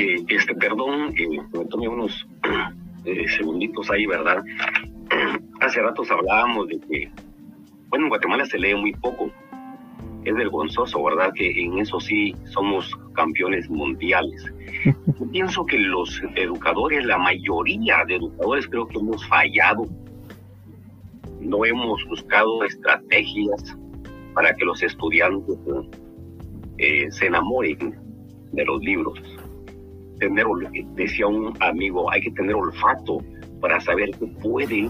Eh, este, perdón, eh, me tomé unos eh, segunditos ahí, ¿verdad? Hace ratos hablábamos de que, bueno, en Guatemala se lee muy poco. Es vergonzoso, ¿verdad? Que en eso sí somos campeones mundiales. Yo pienso que los educadores, la mayoría de educadores creo que hemos fallado. No hemos buscado estrategias para que los estudiantes eh, se enamoren de los libros. Tener, decía un amigo, hay que tener olfato para saber qué puede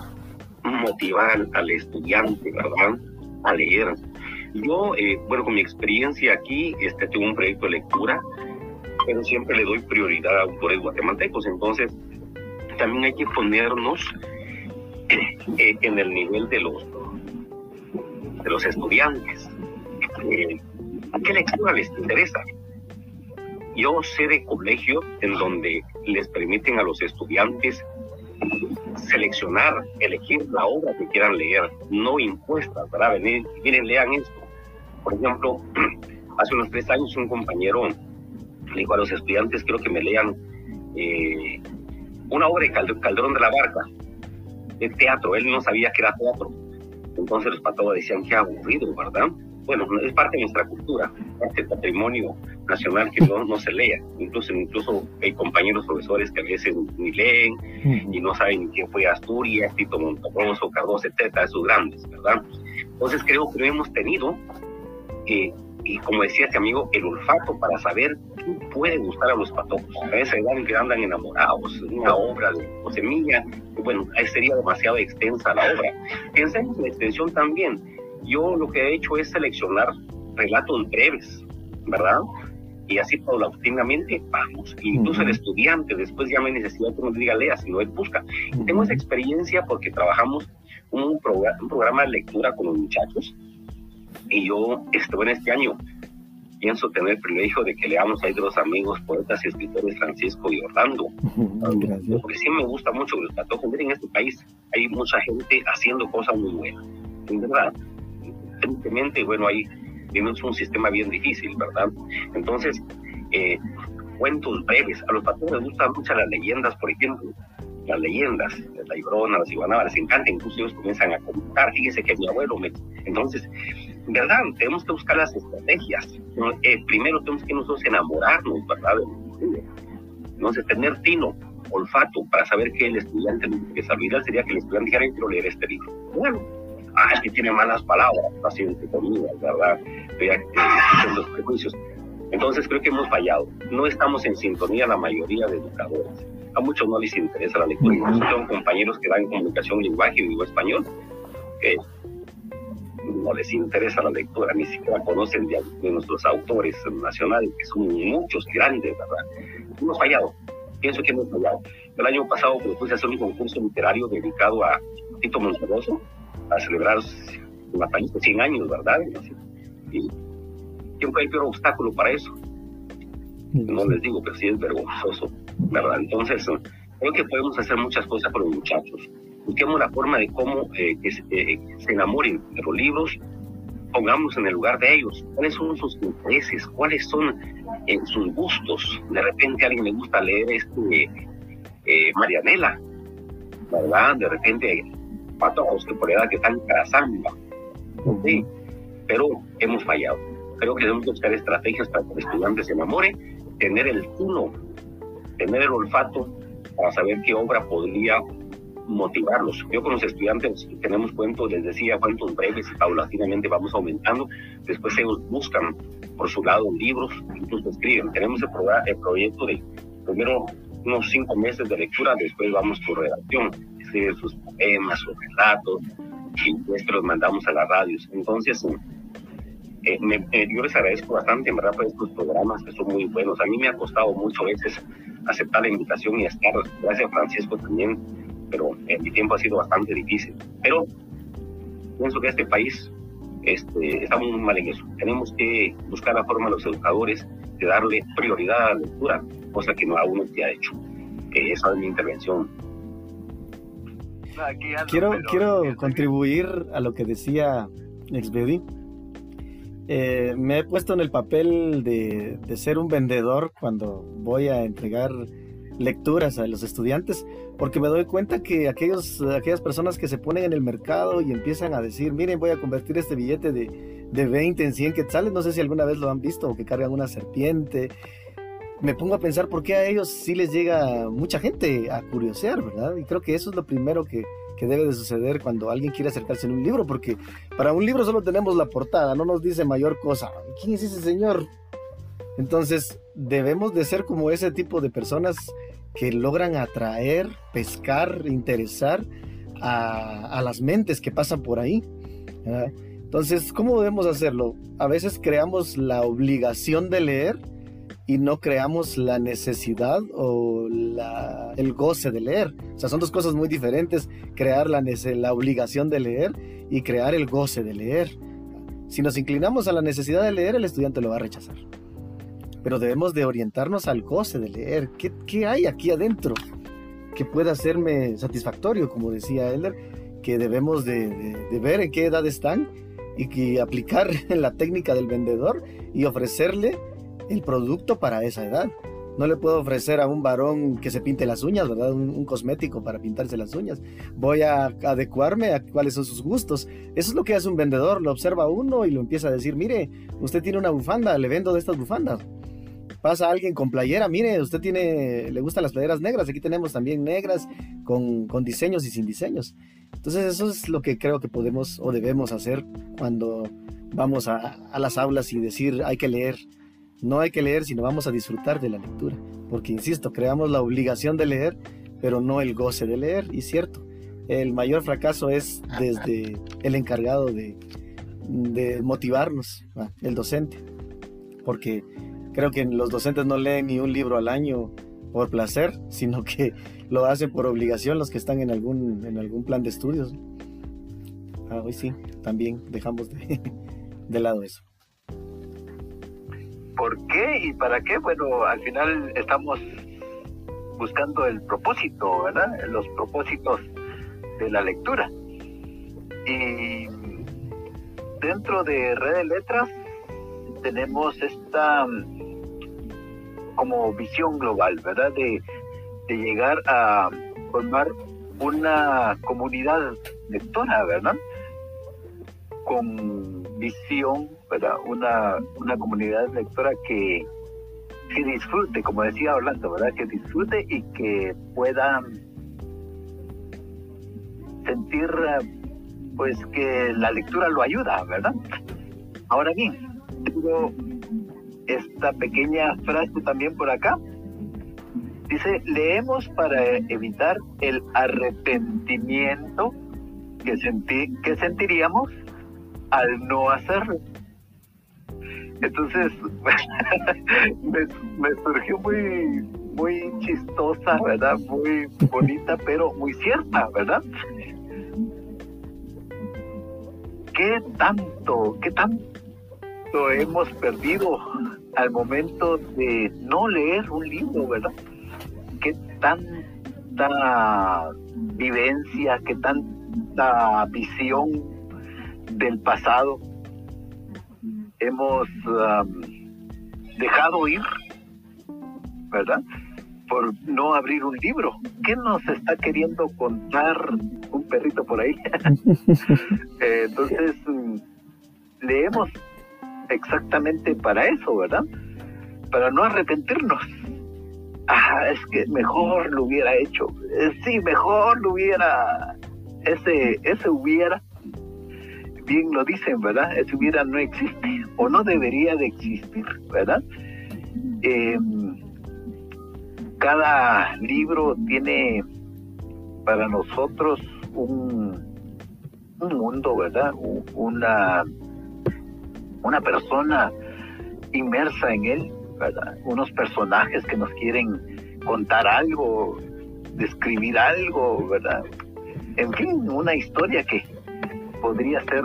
motivar al estudiante, ¿verdad? A leer. Yo, eh, bueno, con mi experiencia aquí, este, tengo un proyecto de lectura, pero siempre le doy prioridad a autores guatemaltecos, entonces también hay que ponernos eh, en el nivel de los, de los estudiantes. Eh, ¿Qué lectura les interesa? Yo sé de colegios en donde les permiten a los estudiantes seleccionar, elegir la obra que quieran leer, no impuestas, ¿verdad? Venir, miren, lean esto. Por ejemplo, hace unos tres años un compañero le dijo a los estudiantes, quiero que me lean eh, una obra de Calderón de la Barca, de teatro, él no sabía que era teatro. Entonces los patobas decían, qué aburrido, ¿verdad? Bueno, es parte de nuestra cultura, parte del patrimonio nacional que no, no se lea. Incluso, incluso hay compañeros profesores que a veces ni leen y no saben quién fue Asturias, Tito Montogroso, Cardoso, etcétera, esos grandes, ¿verdad? Entonces creo que no hemos tenido, eh, y como decía este amigo, el olfato para saber qué puede gustar a los patojos. A edad en que andan enamorados, una obra de semilla, bueno, ahí sería demasiado extensa la obra. Pensemos en la extensión también yo lo que he hecho es seleccionar relatos breves, ¿verdad? Y así paulatinamente vamos. Incluso el estudiante después ya no hay necesidad que uno diga lea, sino él busca. Tengo esa experiencia porque trabajamos un, un programa de lectura con los muchachos y yo, este, bueno, este año pienso tener el privilegio de que leamos ahí de los amigos poetas y escritores Francisco y Orlando. Porque sí me gusta mucho el patojo. Miren, en este país hay mucha gente haciendo cosas muy buenas. En verdad, tristemente, bueno, ahí tenemos un sistema bien difícil, ¿verdad? Entonces, eh, cuentos breves. A los patrones les gustan mucho las leyendas, por ejemplo. Las leyendas, la Ibrona, las Iguanabas, les encanta, incluso ellos comienzan a contar. Fíjese que mi abuelo me. Entonces, ¿verdad? Tenemos que buscar las estrategias. Eh, primero tenemos que nosotros enamorarnos, ¿verdad? Entonces, tener tino, olfato, para saber que el estudiante, que sabría sería que el estudiante dijera, quiero leer este libro. Bueno, ah, es que tiene malas palabras, así entre comillas, ¿verdad? Estoy los prejuicios. Entonces creo que hemos fallado. No estamos en sintonía la mayoría de educadores. A muchos no les interesa la lectura. Incluso tengo compañeros que dan comunicación, lenguaje, digo español, que no les interesa la lectura, ni siquiera conocen de, nuestros autores nacionales, que son muchos, grandes, ¿verdad? Hemos fallado. Pienso que hemos fallado. El año pasado propuse hacer un concurso literario dedicado a Tito Monteroso, a celebrar la país de 100 años, ¿verdad? Y, ¿Quién fue el peor obstáculo para eso? No les digo, pero sí es vergonzoso, ¿verdad? Entonces, creo que podemos hacer muchas cosas con los muchachos. Busquemos la forma de cómo eh, que eh, se, enamoren de los libros, pongamos en el lugar de ellos. ¿Cuáles son sus intereses? ¿Cuáles son eh, sus gustos? De repente a alguien le gusta leer este Marianela, ¿verdad? De repente patojos que por edad que están trazando. ¿sí? Pero hemos fallado. Creo que debemos buscar estrategias para que el estudiante se enamore, tener el uno, tener el olfato para saber qué obra podría motivarlos. Yo con los estudiantes tenemos cuentos, les decía, cuentos breves y paulatinamente vamos aumentando. Después ellos buscan por su lado libros, incluso escriben. Tenemos el, el proyecto de primero unos cinco meses de lectura, después vamos por redacción sus poemas, sus relatos, y después los mandamos a las radios. Entonces, eh, eh, yo les agradezco bastante, en verdad, por estos programas que son muy buenos. A mí me ha costado mucho a veces aceptar la invitación y estar, gracias a Francisco también, pero en mi tiempo ha sido bastante difícil. Pero pienso que este país este, está muy mal en eso. Tenemos que buscar la forma los educadores de darle prioridad a la lectura, cosa que no aún se ha hecho. Eh, esa es mi intervención. Quiero, quiero contribuir a lo que decía Exbedi. eh, me he puesto en el papel de, ser un vendedor cuando voy a entregar lecturas a los estudiantes, porque me doy cuenta que aquellos, aquellas personas que se ponen en el mercado y empiezan a decir, miren, voy a convertir este billete de, de 20 en 100 quetzales, no sé si alguna vez lo han visto, o que cargan una serpiente, me pongo a pensar por qué a ellos sí les llega mucha gente a curiosear, ¿verdad? Y creo que eso es lo primero que, que debe de suceder cuando alguien quiere acercarse a un libro, porque para un libro solo tenemos la portada, no nos dice mayor cosa. ¿Quién es ese señor? Entonces, debemos de ser como ese tipo de personas que logran atraer, pescar, interesar a, a las mentes que pasan por ahí. Entonces, ¿cómo debemos hacerlo? A veces creamos la obligación de leer y no creamos la necesidad o el goce de leer. O sea, son dos cosas muy diferentes, crear la, la obligación de leer y crear el goce de leer. Si nos inclinamos a la necesidad de leer, el estudiante lo va a rechazar. Pero debemos de orientarnos al goce de leer. ¿Qué, hay aquí adentro que pueda hacerme satisfactorio? Como decía Elder, que debemos de, de ver en qué edad están y que aplicar la técnica del vendedor y ofrecerle el producto para esa edad. No le puedo ofrecer a un varón que se pinte las uñas, ¿verdad? Un, cosmético para pintarse las uñas. Voy a adecuarme a cuáles son sus gustos. Eso es lo que hace un vendedor. Lo observa uno y lo empieza a decir, mire, usted tiene una bufanda, le vendo de estas bufandas. Pasa alguien con playera, mire, usted tiene, le gustan las playeras negras. Aquí tenemos también negras con, diseños y sin diseños. Entonces eso es lo que creo que podemos o debemos hacer cuando vamos a, a las aulas y decir hay que leer no hay que leer, sino vamos a disfrutar de la lectura. Porque, insisto, creamos la obligación de leer, pero no el goce de leer. Y cierto, el mayor fracaso es desde el encargado de, motivarnos, el docente. Porque creo que los docentes no leen ni un libro al año por placer, sino que lo hacen por obligación los que están en algún, en algún plan de estudios. Ah, hoy sí, también dejamos de, de lado eso. ¿Por qué y para qué? Bueno, al final estamos buscando el propósito, ¿verdad? Los propósitos de la lectura. Y dentro de Red de Letras tenemos esta como visión global, ¿verdad? De, de llegar a formar una comunidad lectora, ¿verdad? Con visión una, una comunidad lectora que, que disfrute, como decía Orlando, ¿verdad? Que disfrute y que pueda sentir pues que la lectura lo ayuda, ¿verdad? Ahora bien, tengo esta pequeña frase también por acá. Dice, leemos para evitar el arrepentimiento que, sentí, que sentiríamos al no hacerlo. Entonces me, surgió muy, muy chistosa, ¿verdad? Muy bonita, pero muy cierta, ¿verdad? ¿Qué tanto, qué tanto hemos perdido al momento de no leer un libro, ¿verdad? ¿Qué tanta vivencia, qué tanta visión del pasado hemos dejado ir, ¿verdad? Por no abrir un libro. ¿Qué nos está queriendo contar un perrito por ahí? Eh, entonces, mm, leemos exactamente para eso, ¿verdad? Para no arrepentirnos. Ah, es que mejor lo hubiera hecho. Eh, sí, mejor lo hubiera. Ese, ese hubiera bien lo dicen, ¿verdad? Ese hubiera no existe o no debería de existir, ¿verdad? Em, cada libro tiene para nosotros un, un mundo, ¿verdad? Una, una persona inmersa en él, ¿verdad? Unos personajes que nos quieren contar algo, describir algo, ¿verdad? En fin, una historia que podría ser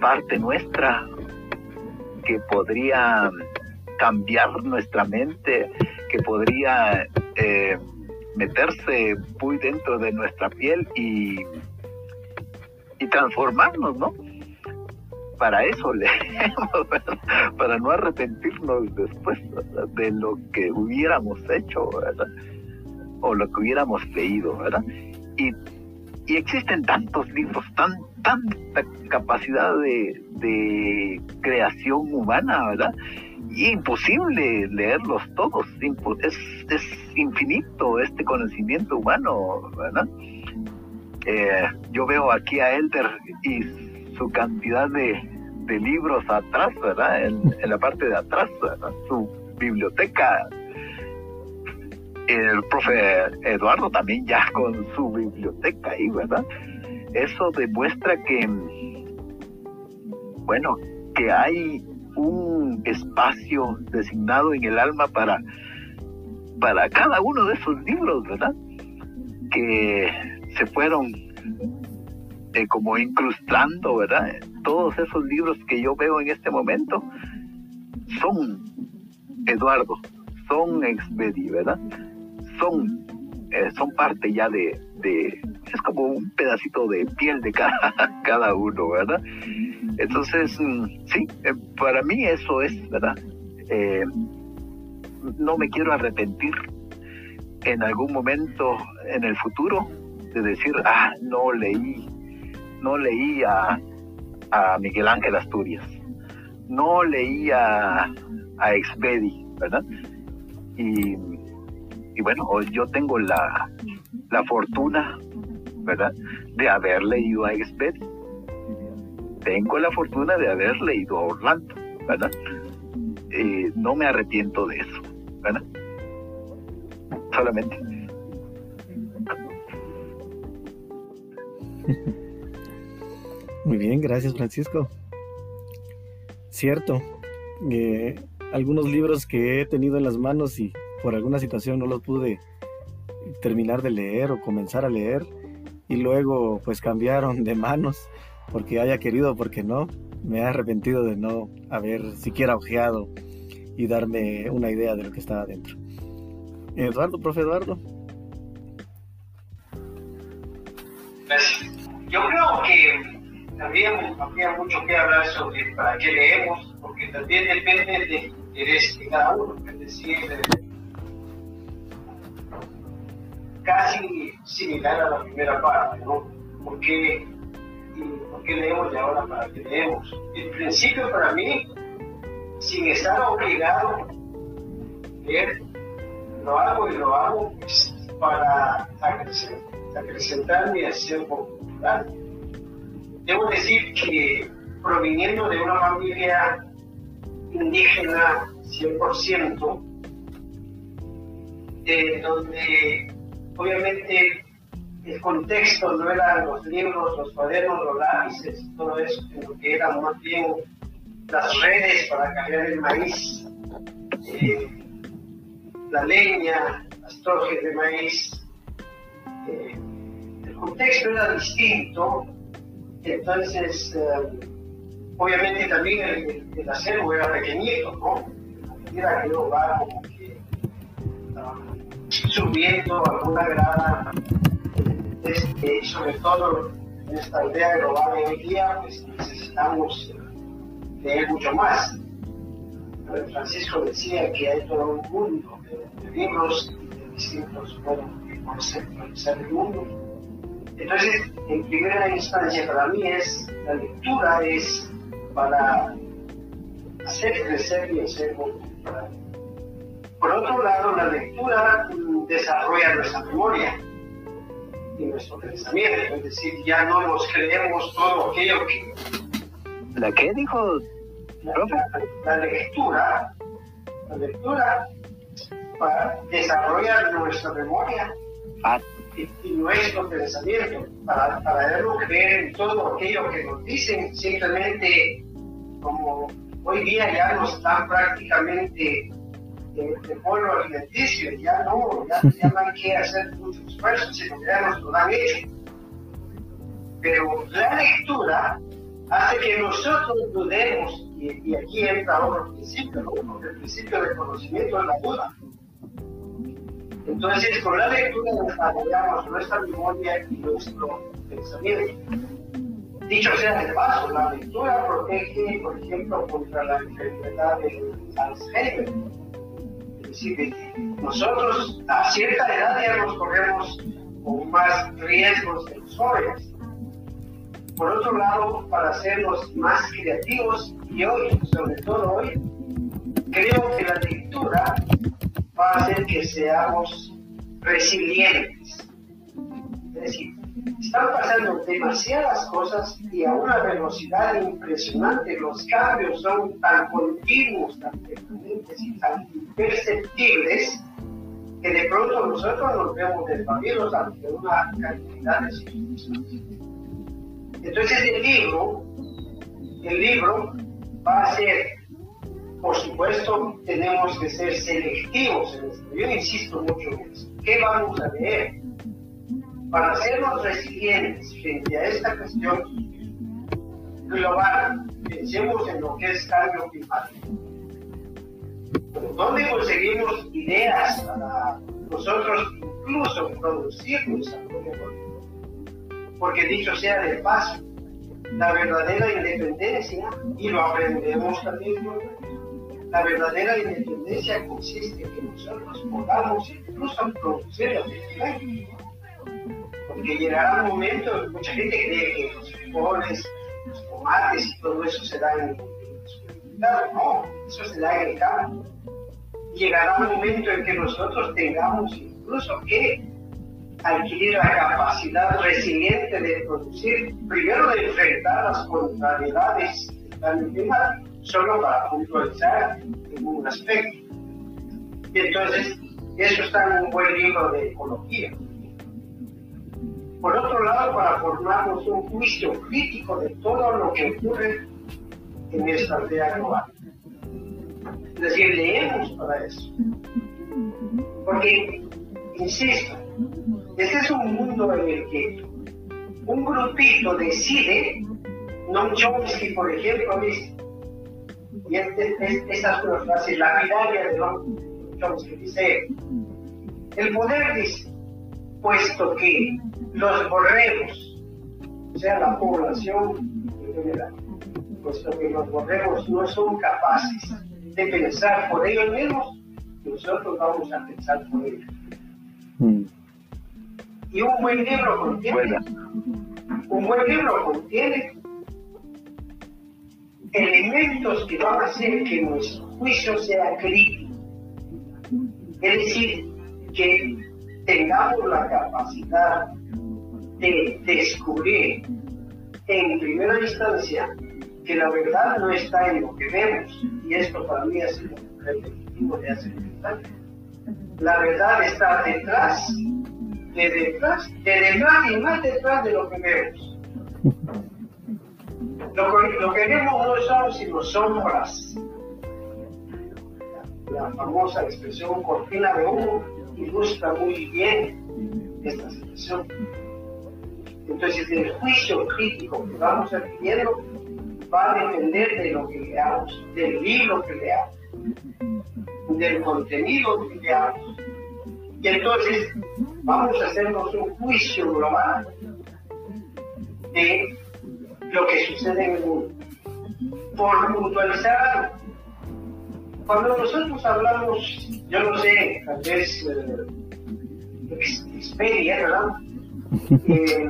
parte nuestra, que podría cambiar nuestra mente, que podría eh, meterse muy dentro de nuestra piel y, y transformarnos, ¿no? para eso leemos, para no arrepentirnos después de lo que hubiéramos hecho, ¿verdad? O lo que hubiéramos leído, ¿verdad? Y, y existen tantos libros, tan, tanta capacidad de, creación humana, ¿verdad? Y imposible leerlos todos, es, es infinito este conocimiento humano, ¿verdad? Eh, yo veo aquí a Elder y su cantidad de, libros atrás, ¿verdad? En, la parte de atrás, ¿verdad? Su biblioteca. El profe Eduardo también ya con su biblioteca ahí, ¿verdad? Eso demuestra que, bueno, que hay un espacio designado en el alma para, para cada uno de esos libros, ¿verdad? Que se fueron eh, como incrustando, ¿verdad? Todos esos libros que yo veo en este momento son Eduardo, son Expedi, ¿verdad? Son, eh, son parte ya de, de, es como un pedacito de piel de cada, cada uno, ¿verdad? Entonces, mm, sí, eh, para mí eso es, ¿verdad? no me quiero arrepentir en algún momento en el futuro de decir, ah, no leí no leía a Miguel Ángel Asturias, no leía a Expedi, ¿verdad? Y, bueno, yo tengo la, la fortuna, ¿verdad?, de haber leído a Expedi. Tengo la fortuna de haber leído a Orlando, ¿verdad? Eh, no me arrepiento de eso, ¿verdad? Solamente. Muy bien, gracias Francisco. Cierto, eh, algunos libros que he tenido en las manos y por alguna situación no los pude terminar de leer o comenzar a leer y luego pues cambiaron de manos porque haya querido, porque no, me he arrepentido de no haber siquiera ojeado y darme una idea de lo que estaba dentro. Eduardo, profe Eduardo. Pues, yo creo que también habría mucho que hablar sobre para qué leemos, porque también depende del interés de cada uno, es decir, casi similar a la primera parte, ¿no? ¿Por qué, por qué leemos y ahora para qué leemos? En principio, para mí, sin estar obligado a leer, lo hago y lo hago pues, para acrecentar mi acción popular Debo decir que proviniendo de una familia indígena 100%, de donde obviamente el contexto no eran los libros, los cuadernos, los lápices, todo eso, sino que eran más bien las redes para cargar el maíz, eh, la leña, las torres de maíz. Eh, el contexto era distinto entonces, eh, obviamente también el, el, acervo era pequeñito, ¿no? Era subiendo alguna grada, este, sobre todo en esta idea global hoy día, pues necesitamos leer mucho más. Francisco decía que hay todo un mundo de, libros y de distintos modos de conceptualizar el mundo entonces, en primera instancia para mí es, la lectura es para hacer crecer mi acervo cultural. Por otro lado, la lectura desarrolla nuestra memoria y nuestro pensamiento, es decir, ya no nos creemos todo aquello que... ¿La qué dijo? La, lectura, la lectura para desarrollar nuestra memoria. Ah, y, nuestro pensamiento, para, para no creer en todo aquello que nos dicen, simplemente como hoy día ya no están prácticamente de, de alimenticio, ya no, ya, ya, no hay que hacer mucho esfuerzo, sino que ya nos lo han hecho. Pero la lectura hace que nosotros dudemos, y, y aquí entra otro principio, ¿no? el principio del conocimiento de la duda entonces, con la lectura desarrollamos nuestra memoria y nuestro pensamiento. dicho sea de paso, la lectura protege, por ejemplo, contra la enfermedad del Alzheimer. Decir, nosotros a cierta edad ya nos corremos con más riesgos de los jóvenes. Por otro lado, para hacernos más creativos y hoy, sobre todo hoy, creo que la lectura va a hacer que seamos resilientes. Es decir, están pasando demasiadas cosas y a una velocidad impresionante. Los cambios son tan continuos, tan permanentes y tan imperceptibles que de pronto nosotros nos vemos desvalidos ante una cantidad de circunstancias. Entonces el libro, el libro va a ser, por supuesto, tenemos que ser selectivos en esto. Yo insisto mucho en eso. ¿Qué vamos a leer? Para hacernos resilientes frente a esta cuestión global, pensemos en lo que es cambio climático. ¿Dónde conseguimos ideas para nosotros incluso producir nuestra propia Porque dicho sea de paso, la verdadera independencia, y lo aprendemos también, la verdadera independencia consiste en que nosotros podamos incluso producir la Porque llegará un momento, mucha gente cree que los frijoles, los tomates y todo eso se da en el no, eso se da en el campo. Llegará un momento en que nosotros tengamos incluso que adquirir la capacidad resiliente de producir, primero de enfrentar las contrariedades del cambio climático, solo para puntualizar en un aspecto. Y entonces, eso está en un buen libro de ecología. Por otro lado, para formarnos un juicio crítico de todo lo que ocurre en esta aldea global. Es decir, leemos para eso. Porque, insisto, este es un mundo en el que un grupito decide, no Chomsky, por ejemplo, dice, y este, este, esa es una frase lapidaria de Noam Chomsky, dice, el poder dice, puesto que los borregos, o sea, la población en general, puesto que los borregos no son capaces de pensar por ellos mismos, nosotros vamos a pensar por ellos. Mm. Y un buen libro contiene, un buen libro contiene elementos que van a hacer que nuestro juicio sea crítico. Es decir, que tengamos la capacidad de descubrir en primera instancia que la verdad no está en lo que vemos, y esto para mí es repetitivo de hace. La verdad está detrás de detrás, de detrás y más detrás de lo que vemos. Lo, que vemos no son sino sombras. La famosa expresión cortina de humo ilustra muy bien esta situación. Entonces, el juicio crítico que vamos adquiriendo va a depender de lo que leamos, del libro que leamos, del contenido que leamos. Y entonces, vamos a hacernos un juicio global de lo que sucede en el mundo. Por puntualizar cuando nosotros hablamos, yo no sé, tal vez eh, Expedia, ¿verdad? Eh,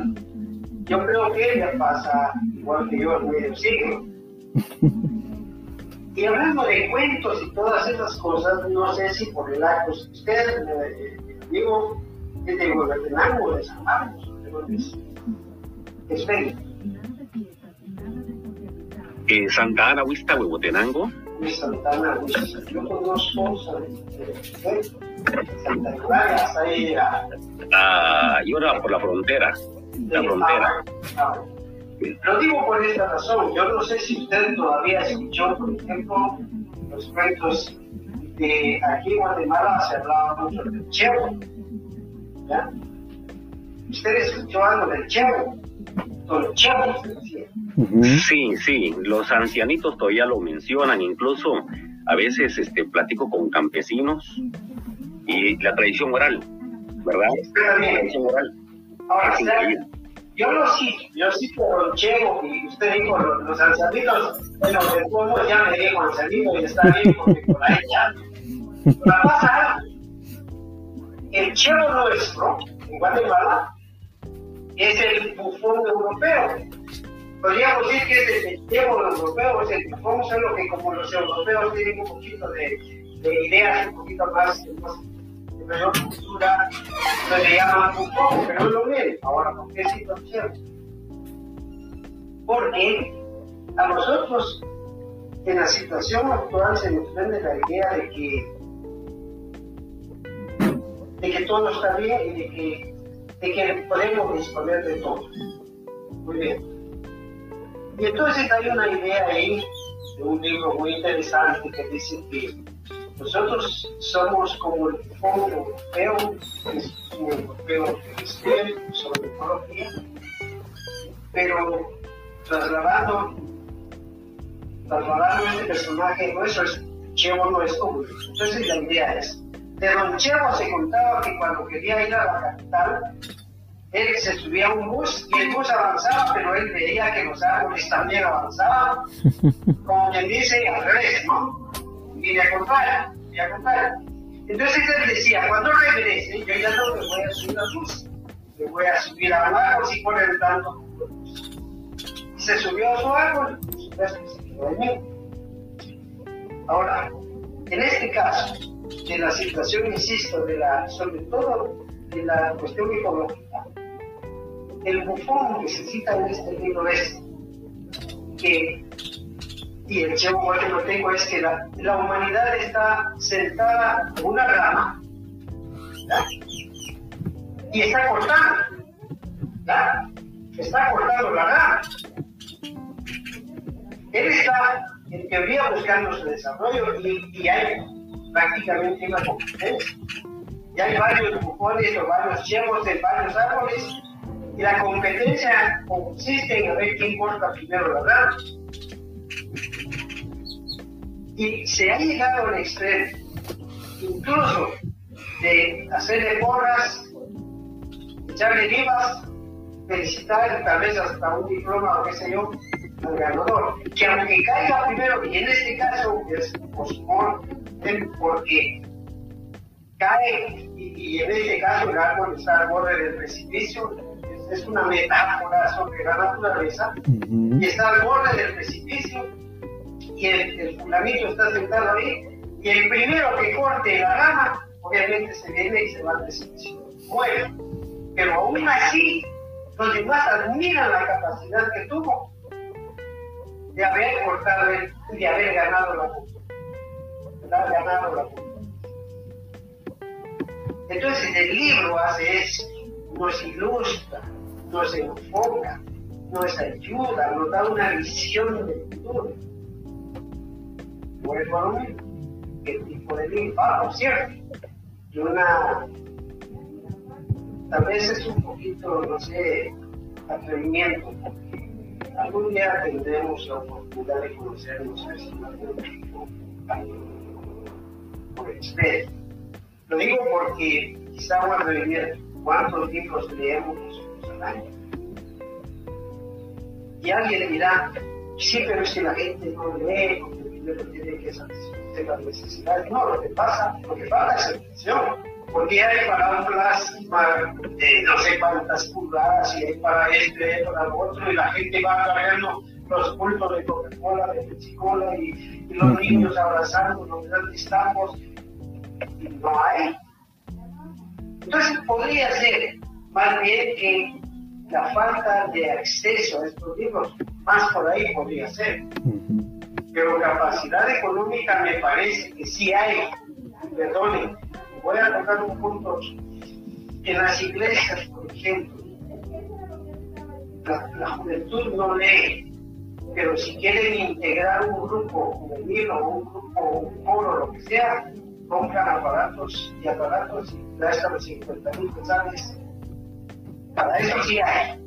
yo creo que ella pasa igual que yo en medio siglo. Y hablando de cuentos y todas esas cosas, no sé si por el acto, ustedes, eh, digo, de Huehuetenango, de San Marcos, es feliz. Eh, Santa Ana, Huista, Huehuetenango. Santa Ana, Huista. Yo conozco Santa hasta ahí. Ah, y ahora por la frontera. La frontera. Lo digo por esta razón. Yo no sé si usted todavía escuchó, por ejemplo, los cuentos de aquí en Guatemala se hablaba mucho del chevo ¿Ya? ¿Ustedes escuchó algo del chevo? Sí, sí, los ancianitos todavía lo mencionan, incluso a veces este, platico con campesinos y la tradición oral, ¿verdad? La tradición oral. Ahora, yo lo cito, yo a Don Chevo, y usted dijo los, los ancianitos, bueno, después ya me dijo ancianito y está bien porque por ahí ya. La pasa El Chevo nuestro, en Guatemala, es el bufón europeo. Podríamos decir que es el Chevo europeo, es el bufón, solo que como los europeos tienen un poquito de, de ideas un poquito más, de mayor cultura, se le llaman bufón, pero no lo ven. Ahora, ¿por qué sí lo Porque a nosotros en la situación actual se nos vende la idea de que de que todo está bien y de que, de que podemos disponer de todo. Muy bien. Y entonces hay una idea ahí de un libro muy interesante que dice que nosotros somos como el fondo europeo, es un europeo cristiano sobre ecología, pero trasladando, trasladando este personaje nuestro, es, es como Entonces la idea es, de Don Chevo se contaba que cuando quería ir a la capital, él se subía a un bus y el bus avanzaba, pero él veía que los árboles también avanzaban, como quien dice, al revés, ¿no? y me acompaña, me acompaña. Entonces él decía, cuando regrese, yo ya no me voy a subir a bus, me voy a subir a un árbol si ponen tanto. Y se subió a su árbol y se quedó Ahora, en este caso, de la situación, insisto, de la, sobre todo de la cuestión ecológica, el bufón que se cita en este libro es que y el segundo que lo tengo es que la, la humanidad está sentada en una rama y está cortando, está cortando la rama. Él está en teoría buscando su desarrollo y, y hay prácticamente una competencia. Y hay varios bufones o varios chevos de varios árboles y la competencia consiste en ver quién corta primero la rama y se ha llegado al extremo, incluso de hacerle porras, echarle vivas, felicitar tal vez hasta un diploma o qué sé yo al ganador. Que aunque caiga primero, y en este caso es porque cae, y, en este caso el árbol está al borde del precipicio, es, una metáfora sobre la naturaleza, y está al borde del precipicio y el, el fulanito está sentado ahí, y el primero que corte la rama, obviamente se viene y se va a precipicio. Bueno, pero aún así, los demás admiran la capacidad que tuvo de haber cortado y de haber ganado la haber ganado la Entonces el libro hace eso, nos ilustra, nos enfoca, nos ayuda, nos da una visión del futuro. Por volumen, el tipo de limpa, ¿cierto? Y una, tal vez es un poquito, no sé, atrevimiento, algún día tendremos la oportunidad de conocernos por experto. Lo digo porque quizá vamos a ver cuántos libros leemos nosotros al año. Y alguien dirá, sí, pero es que la gente no lee, tiene que satisfacer las necesidades. No, lo que pasa, lo que falta es educación. Porque hay para un plasma de no sé cuántas pulgadas, y hay para este, para lo otro, y la gente va cargando los bultos de Coca-Cola, de Pepsi-Cola, y, y, los niños abrazando los grandes tambos, y no hay. Entonces podría ser más bien que la falta de acceso a estos libros, más por ahí podría ser pero capacidad económica me parece que sí hay. Perdone, voy a tocar un punto. En las iglesias, por ejemplo, la, juventud no lee, pero si quieren integrar un grupo juvenil o un grupo, un foro, lo que sea, compran aparatos y aparatos y gastan los 50 mil pesos. Para eso sí hay.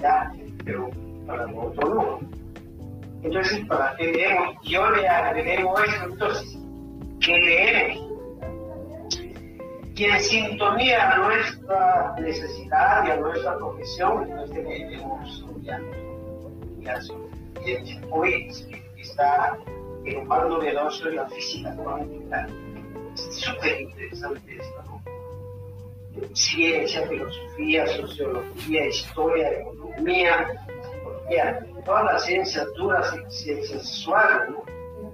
Ya, pero para otro no. Entonces, ¿para qué leemos? Yo le agreguemos eso, entonces, ¿qué leemos? y en sintonía a nuestra necesidad y a nuestra profesión, no es que tenemos ya hoy está en un par novedoso en la física cuántica. Es súper interesante esto, ¿no? Ciencia, filosofía, sociología, historia, economía, todas las ciencias duras, ciencias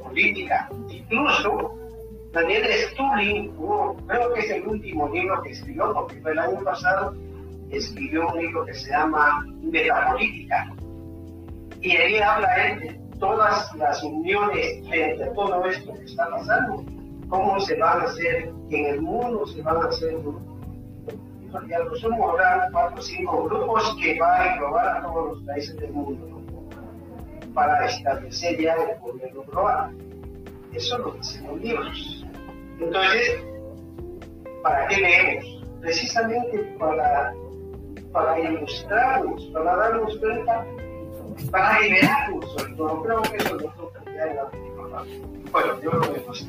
política, incluso Daniel Stulin, creo que es el último libro que escribió, porque fue el año pasado, escribió un libro que se llama Metapolítica. Y ahí habla de todas las uniones entre todo esto que está pasando, cómo se van a hacer en el mundo, se van a hacer ya lo somos ahora cuatro o cinco grupos que van a englobar a todos los países del mundo para establecer ya el gobierno global. Eso lo dicen los libros. Entonces, ¿para qué leemos? Precisamente para, para ilustrarnos, para darnos cuenta, para liberarnos todo. Creo que eso es que en la Bueno, yo lo veo así.